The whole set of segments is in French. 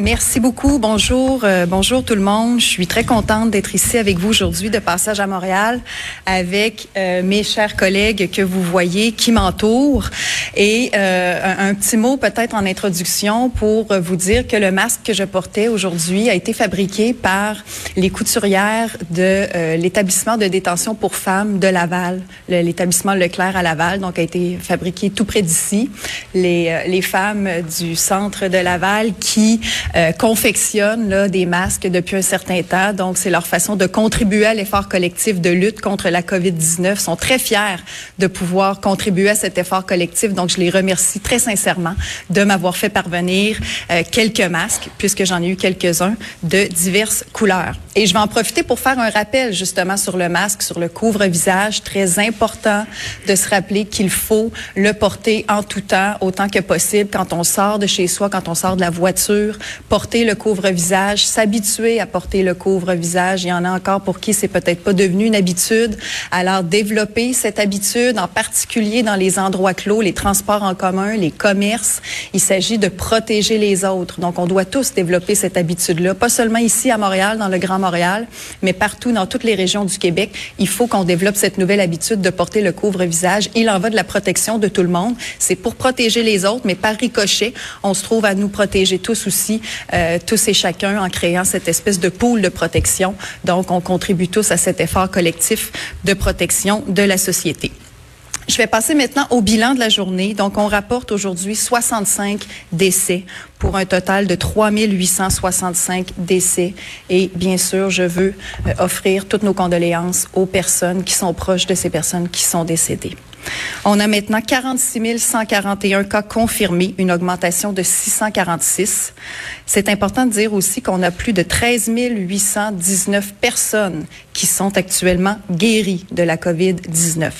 Merci beaucoup. Bonjour, euh, bonjour tout le monde. Je suis très contente d'être ici avec vous aujourd'hui, de passage à Montréal, avec euh, mes chers collègues que vous voyez qui m'entourent. Et euh, un, petit mot peut-être en introduction pour vous dire que le masque que je portais aujourd'hui a été fabriqué par les couturières de l'établissement de détention pour femmes de Laval, l'établissement Leclerc à Laval, donc a été fabriqué tout près d'ici. Les, les femmes du centre de Laval qui euh, confectionnent là, des masques depuis un certain temps. Donc, c'est leur façon de contribuer à l'effort collectif de lutte contre la COVID-19. Ils sont très fiers de pouvoir contribuer à cet effort collectif. Donc, je les remercie très sincèrement de m'avoir fait parvenir euh, quelques masques, puisque j'en ai eu quelques-uns de diverses couleurs. Et je vais en profiter pour faire un rappel justement sur le masque, sur le couvre-visage. Très important de se rappeler qu'il faut le porter en tout temps, autant que possible, quand on sort de chez soi, quand on sort de la voiture, porter le couvre-visage, s'habituer à porter le couvre-visage. Il y en a encore pour qui c'est peut-être pas devenu une habitude. Alors, développer cette habitude, en particulier dans les endroits clos, les transports en commun, les commerces. Il s'agit de protéger les autres. Donc, on doit tous développer cette habitude-là, pas seulement ici à Montréal, dans le Grand Montréal, mais partout dans toutes les régions du Québec. Il faut qu'on développe cette nouvelle habitude de porter le couvre-visage. Il en va de la protection de tout le monde. C'est pour protéger les autres, mais par ricochet, on se trouve à nous protéger tous aussi euh, tous et chacun en créant cette espèce de pool de protection. Donc, on contribue tous à cet effort collectif de protection de la société. Je vais passer maintenant au bilan de la journée. Donc, on rapporte aujourd'hui 65 décès pour un total de 3865 décès. Et bien sûr, je veux euh, offrir toutes nos condoléances aux personnes qui sont proches de ces personnes qui sont décédées. On a maintenant 46 141 cas confirmés, une augmentation de 646. C'est important de dire aussi qu'on a plus de 13 819 personnes qui sont actuellement guéries de la COVID-19.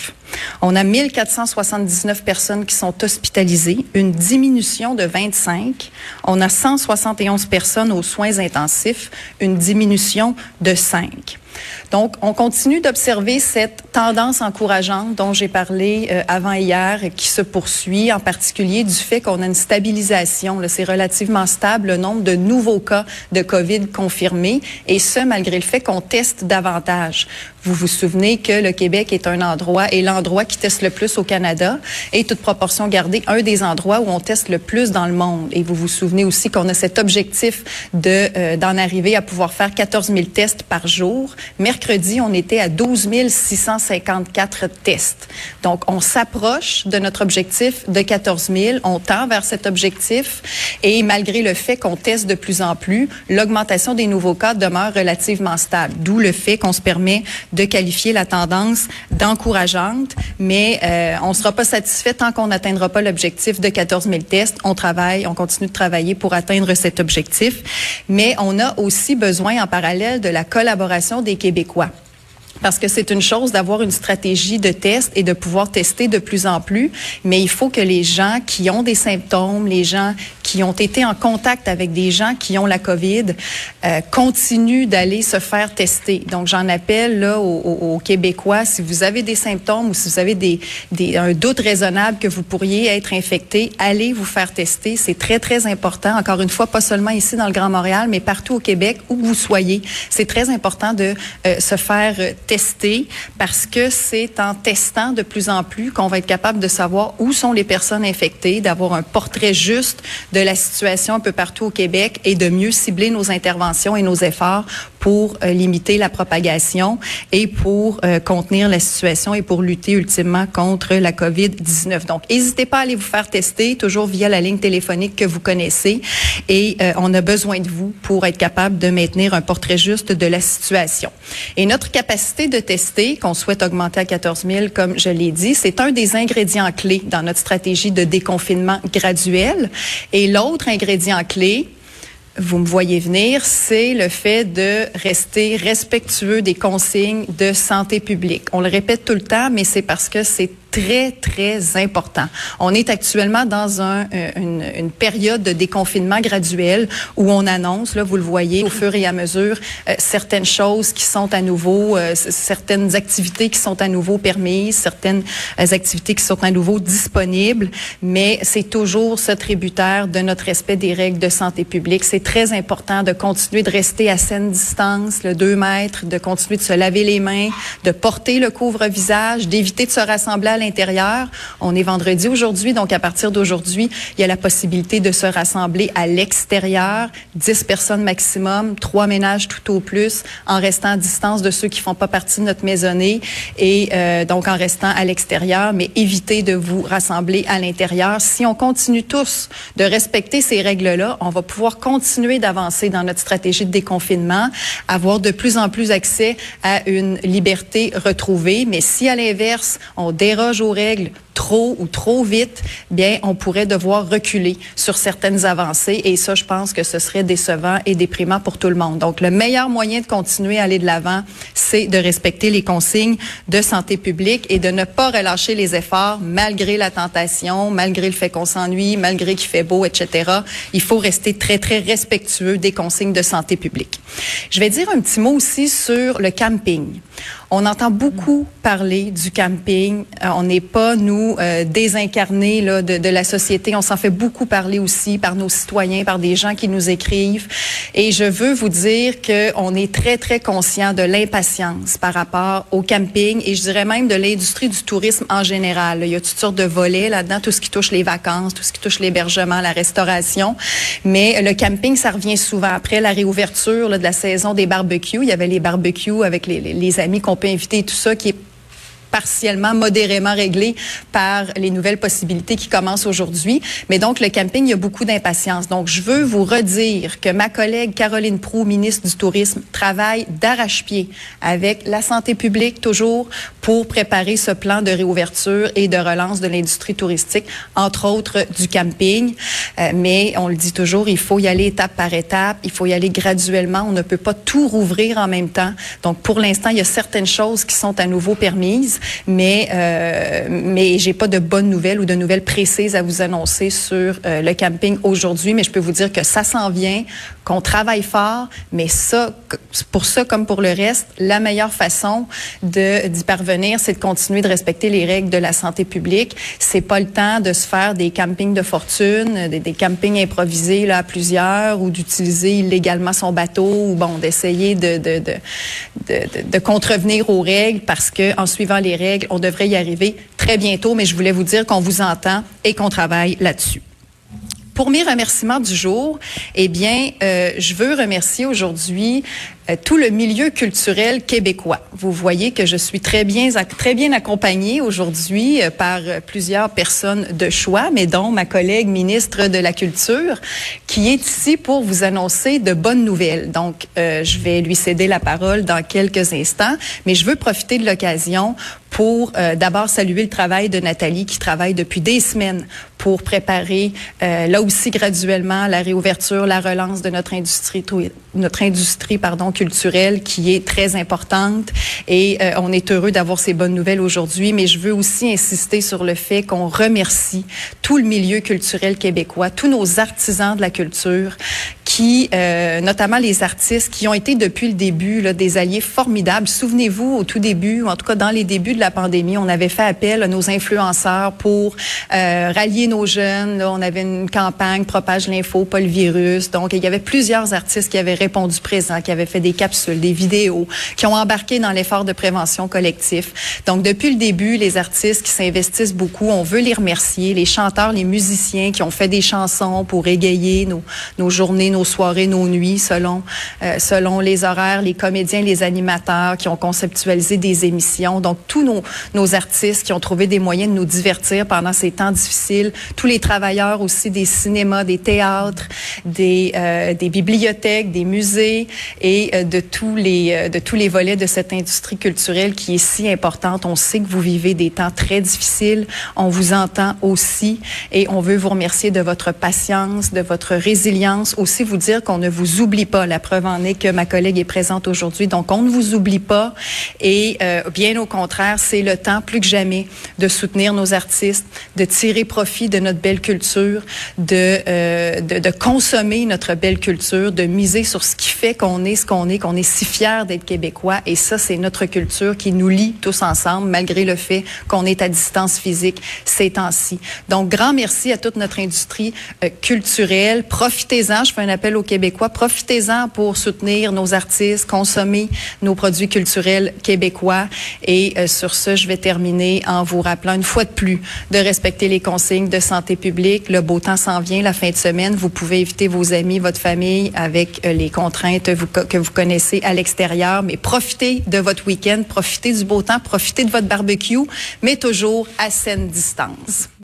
On a 1479 personnes qui sont hospitalisées, une diminution de 25. On a 171 personnes aux soins intensifs, une diminution de 5. Donc, on continue d'observer cette tendance encourageante dont j'ai parlé euh, avant hier, qui se poursuit, en particulier du fait qu'on a une stabilisation. C'est relativement stable le nombre de nouveaux cas de COVID confirmés, et ce, malgré le fait qu'on teste davantage. Vous vous souvenez que le Québec est un endroit, et l'endroit qui teste le plus au Canada, et toute proportion gardée, un des endroits où on teste le plus dans le monde. Et vous vous souvenez aussi qu'on a cet objectif de euh, d'en arriver à pouvoir faire 14 000 tests par jour. Mercredi, on était à 12 654 tests. Donc, on s'approche de notre objectif de 14 000. On tend vers cet objectif. Et malgré le fait qu'on teste de plus en plus, l'augmentation des nouveaux cas demeure relativement stable. D'où le fait qu'on se permet de qualifier la tendance d'encourageante. Mais euh, on ne sera pas satisfait tant qu'on n'atteindra pas l'objectif de 14 000 tests. On travaille, on continue de travailler pour atteindre cet objectif. Mais on a aussi besoin en parallèle de la collaboration des Québécois. Parce que c'est une chose d'avoir une stratégie de test et de pouvoir tester de plus en plus, mais il faut que les gens qui ont des symptômes, les gens qui ont été en contact avec des gens qui ont la COVID euh, continuent d'aller se faire tester. Donc, j'en appelle là aux, Québécois, si vous avez des symptômes ou si vous avez des, des, un doute raisonnable que vous pourriez être infecté, allez vous faire tester. C'est très, très important. Encore une fois, pas seulement ici dans le Grand Montréal, mais partout au Québec, où vous soyez. C'est très important de euh, se faire tester parce que c'est en testant de plus en plus qu'on va être capable de savoir où sont les personnes infectées, d'avoir un portrait juste de de la situation un peu partout au Québec et de mieux cibler nos interventions et nos efforts pour euh, limiter la propagation et pour euh, contenir la situation et pour lutter ultimement contre la COVID-19. Donc, n'hésitez pas à aller vous faire tester, toujours via la ligne téléphonique que vous connaissez. Et euh, on a besoin de vous pour être capable de maintenir un portrait juste de la situation. Et notre capacité de tester, qu'on souhaite augmenter à 14 000, comme je l'ai dit, c'est un des ingrédients clés dans notre stratégie de déconfinement graduel. Et l'autre ingrédient clé, vous me voyez venir, c'est le fait de rester respectueux des consignes de santé publique. On le répète tout le temps, mais c'est parce que c'est très, très important. On est actuellement dans euh, une, une, période de déconfinement graduel où on annonce, là, vous le voyez, au fur et à mesure, euh, certaines choses qui sont à nouveau, euh, certaines activités qui sont à nouveau permises, certaines activités qui sont à nouveau disponibles, mais c'est toujours ce tributaire de notre respect des règles de santé publique. C'est très important de continuer de rester à saine distance, le 2 mètres, de continuer de se laver les mains, de porter le couvre-visage, d'éviter de se rassembler à l'intérieur. On est vendredi aujourd'hui, donc à partir d'aujourd'hui, il y a la possibilité de se rassembler à l'extérieur, 10 personnes maximum, trois ménages tout au plus, en restant à distance de ceux qui font pas partie de notre maisonnée et euh, donc en restant à l'extérieur, mais évitez de vous rassembler à l'intérieur. Si on continue tous de respecter ces règles-là, on va pouvoir continuer d'avancer dans notre stratégie de déconfinement, avoir de plus en plus accès à une liberté retrouvée. Mais si à l'inverse, on déroge aux règles trop ou trop vite, bien, on pourrait devoir reculer sur certaines avancées. Et ça, je pense que ce serait décevant et déprimant pour tout le monde. Donc, le meilleur moyen de continuer à aller de l'avant, c'est de respecter les consignes de santé publique et de ne pas relâcher les efforts malgré la tentation, malgré le fait qu'on s'ennuie, malgré qu'il fait beau, etc. Il faut rester très, très respectueux des consignes de santé publique. Je vais dire un petit mot aussi sur le camping. On entend beaucoup parler du camping. Euh, on n'est pas, nous, euh, désincarnés là, de, la société. On s'en fait beaucoup parler aussi par nos citoyens, par des gens qui nous écrivent. Et je veux vous dire qu'on est très, très conscient de l'impatience par rapport au camping et je dirais même de l'industrie du tourisme en général. Il y a toutes sortes de volets là-dedans, tout ce qui touche les vacances, tout ce qui touche l'hébergement, la restauration. Mais le camping, ça revient souvent après la réouverture de la saison des barbecues. Il y avait les barbecues avec les, les, les amis qu'on peut inviter, tout ça qui est partiellement, modérément réglé par les nouvelles possibilités qui commencent aujourd'hui. Mais donc, le camping, il y a beaucoup d'impatience. Donc, je veux vous redire que ma collègue Caroline Proux, ministre du Tourisme, travaille d'arrache-pied avec la santé publique toujours pour préparer ce plan de réouverture et de relance de l'industrie touristique, entre autres du camping. Euh, mais on le dit toujours, il faut y aller étape par étape, il faut y aller graduellement. On ne peut pas tout rouvrir en même temps. Donc, pour l'instant, il y a certaines choses qui sont à nouveau permises mais euh, mais j'ai pas de bonnes nouvelles ou de nouvelles précises à vous annoncer sur euh, le camping aujourd'hui, mais je peux vous dire que ça s'en vient, qu'on travaille fort, mais ça, pour ça comme pour le reste, la meilleure façon de d'y parvenir, c'est de continuer de respecter les règles de la santé publique. C'est pas le temps de se faire des campings de fortune, des, campings improvisés à plusieurs ou d'utiliser illégalement son bateau ou bon d'essayer de de, de de, de, contrevenir aux règles parce que en suivant les règles, on devrait y arriver très bientôt, mais je voulais vous dire qu'on vous entend et qu'on travaille là-dessus. Pour mes remerciements du jour, eh bien, euh, je veux remercier aujourd'hui tout le milieu culturel québécois. Vous voyez que je suis très bien, très bien accompagnée aujourd'hui euh, par plusieurs personnes de choix, mais dont ma collègue ministre de la Culture, qui est ici pour vous annoncer de bonnes nouvelles. Donc, euh, je vais lui céder la parole dans quelques instants, mais je veux profiter de l'occasion pour euh, d'abord saluer le travail de Nathalie qui travaille depuis des semaines pour préparer euh, là aussi graduellement la réouverture, la relance de notre industrie notre industrie pardon culturelle qui est très importante et euh, on est heureux d'avoir ces bonnes nouvelles aujourd'hui mais je veux aussi insister sur le fait qu'on remercie tout le milieu culturel québécois, tous nos artisans de la culture qui, euh, notamment les artistes qui ont été depuis le début là, des alliés formidables. Souvenez-vous, au tout début, ou en tout cas dans les débuts de la pandémie, on avait fait appel à nos influenceurs pour euh, rallier nos jeunes. Là, on avait une campagne Propage l'info, pas le virus. Donc, il y avait plusieurs artistes qui avaient répondu présent, qui avaient fait des capsules, des vidéos, qui ont embarqué dans l'effort de prévention collectif. Donc, depuis le début, les artistes qui s'investissent beaucoup, on veut les remercier. Les chanteurs, les musiciens qui ont fait des chansons pour égayer nos, nos journées, nos soirées, nos nuits, selon euh, selon les horaires, les comédiens, les animateurs qui ont conceptualisé des émissions. Donc tous nos nos artistes qui ont trouvé des moyens de nous divertir pendant ces temps difficiles, tous les travailleurs aussi des cinémas, des théâtres, des euh, des bibliothèques, des musées et euh, de tous les de tous les volets de cette industrie culturelle qui est si importante. On sait que vous vivez des temps très difficiles. On vous entend aussi et on veut vous remercier de votre patience, de votre résilience. Aussi dire qu'on ne vous oublie pas. La preuve en est que ma collègue est présente aujourd'hui. Donc on ne vous oublie pas et euh, bien au contraire, c'est le temps plus que jamais de soutenir nos artistes, de tirer profit de notre belle culture, de, euh, de, de consommer notre belle culture, de miser sur ce qui fait qu'on est ce qu'on est, qu'on est si fiers d'être québécois. Et ça, c'est notre culture qui nous lie tous ensemble, malgré le fait qu'on est à distance physique ces temps-ci. Donc, grand merci à toute notre industrie euh, culturelle. Profitez-en, je fais un appel aux Québécois, profitez-en pour soutenir nos artistes, consommer nos produits culturels québécois. Et euh, sur ce, je vais terminer en vous rappelant une fois de plus de respecter les consignes de santé publique. Le beau temps s'en vient la fin de semaine. Vous pouvez éviter vos amis, votre famille avec euh, les contraintes que vous connaissez à l'extérieur, mais profitez de votre week-end, profitez du beau temps, profitez de votre barbecue, mais toujours à saine distance.